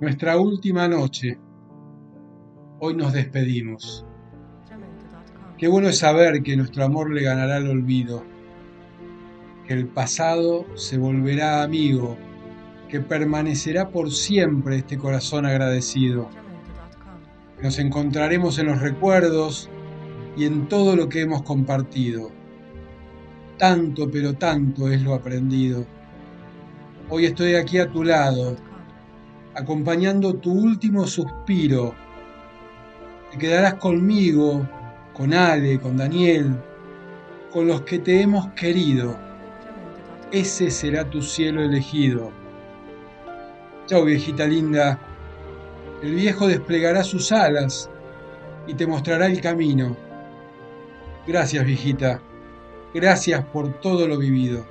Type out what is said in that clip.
Nuestra última noche. Hoy nos despedimos. Qué bueno es saber que nuestro amor le ganará el olvido, que el pasado se volverá amigo, que permanecerá por siempre este corazón agradecido. Nos encontraremos en los recuerdos y en todo lo que hemos compartido. Tanto, pero tanto es lo aprendido. Hoy estoy aquí a tu lado, acompañando tu último suspiro. Te quedarás conmigo, con Ale, con Daniel, con los que te hemos querido. Ese será tu cielo elegido. Chao, viejita linda. El viejo desplegará sus alas y te mostrará el camino. Gracias, viejita. Gracias por todo lo vivido.